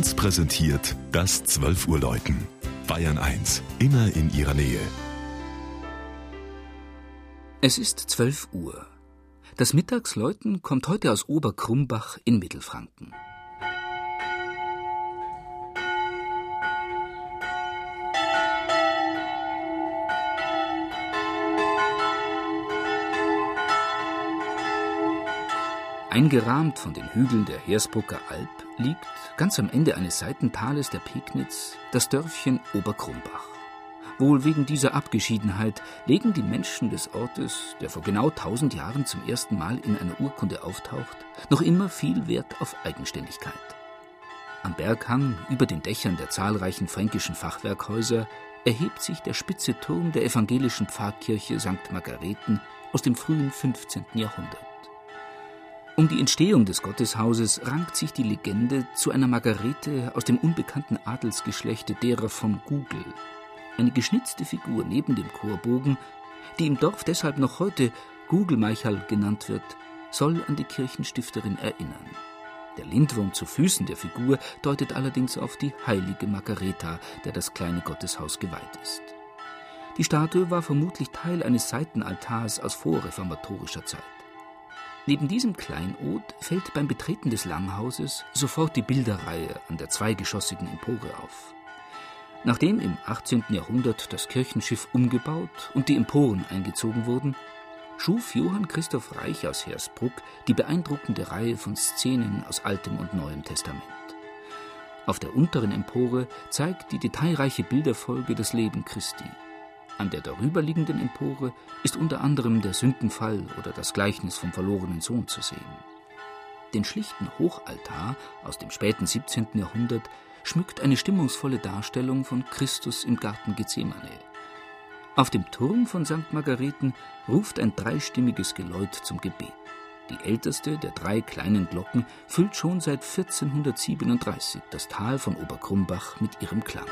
1 präsentiert das 12 Uhr Läuten. Bayern 1, immer in ihrer Nähe. Es ist 12 Uhr. Das Mittagsläuten kommt heute aus Oberkrumbach in Mittelfranken. Eingerahmt von den Hügeln der Hersbrucker Alp liegt, ganz am Ende eines Seitentales der Pegnitz, das Dörfchen Oberkrumbach. Wohl wegen dieser Abgeschiedenheit legen die Menschen des Ortes, der vor genau tausend Jahren zum ersten Mal in einer Urkunde auftaucht, noch immer viel Wert auf Eigenständigkeit. Am Berghang über den Dächern der zahlreichen fränkischen Fachwerkhäuser erhebt sich der spitze Turm der evangelischen Pfarrkirche St. Margareten aus dem frühen 15. Jahrhundert. Um die Entstehung des Gotteshauses rankt sich die Legende zu einer Margarete aus dem unbekannten Adelsgeschlechte derer von Gugel. Eine geschnitzte Figur neben dem Chorbogen, die im Dorf deshalb noch heute Gugelmeichal genannt wird, soll an die Kirchenstifterin erinnern. Der Lindwurm zu Füßen der Figur deutet allerdings auf die heilige Margareta, der das kleine Gotteshaus geweiht ist. Die Statue war vermutlich Teil eines Seitenaltars aus vorreformatorischer Zeit. Neben diesem Kleinod fällt beim Betreten des Langhauses sofort die Bilderreihe an der zweigeschossigen Empore auf. Nachdem im 18. Jahrhundert das Kirchenschiff umgebaut und die Emporen eingezogen wurden, schuf Johann Christoph Reich aus Hersbruck die beeindruckende Reihe von Szenen aus Altem und Neuem Testament. Auf der unteren Empore zeigt die detailreiche Bilderfolge das Leben Christi. An der darüberliegenden Empore ist unter anderem der Sündenfall oder das Gleichnis vom verlorenen Sohn zu sehen. Den schlichten Hochaltar aus dem späten 17. Jahrhundert schmückt eine stimmungsvolle Darstellung von Christus im Garten Gethsemane. Auf dem Turm von St. Margareten ruft ein dreistimmiges Geläut zum Gebet. Die älteste der drei kleinen Glocken füllt schon seit 1437 das Tal von Oberkrumbach mit ihrem Klang.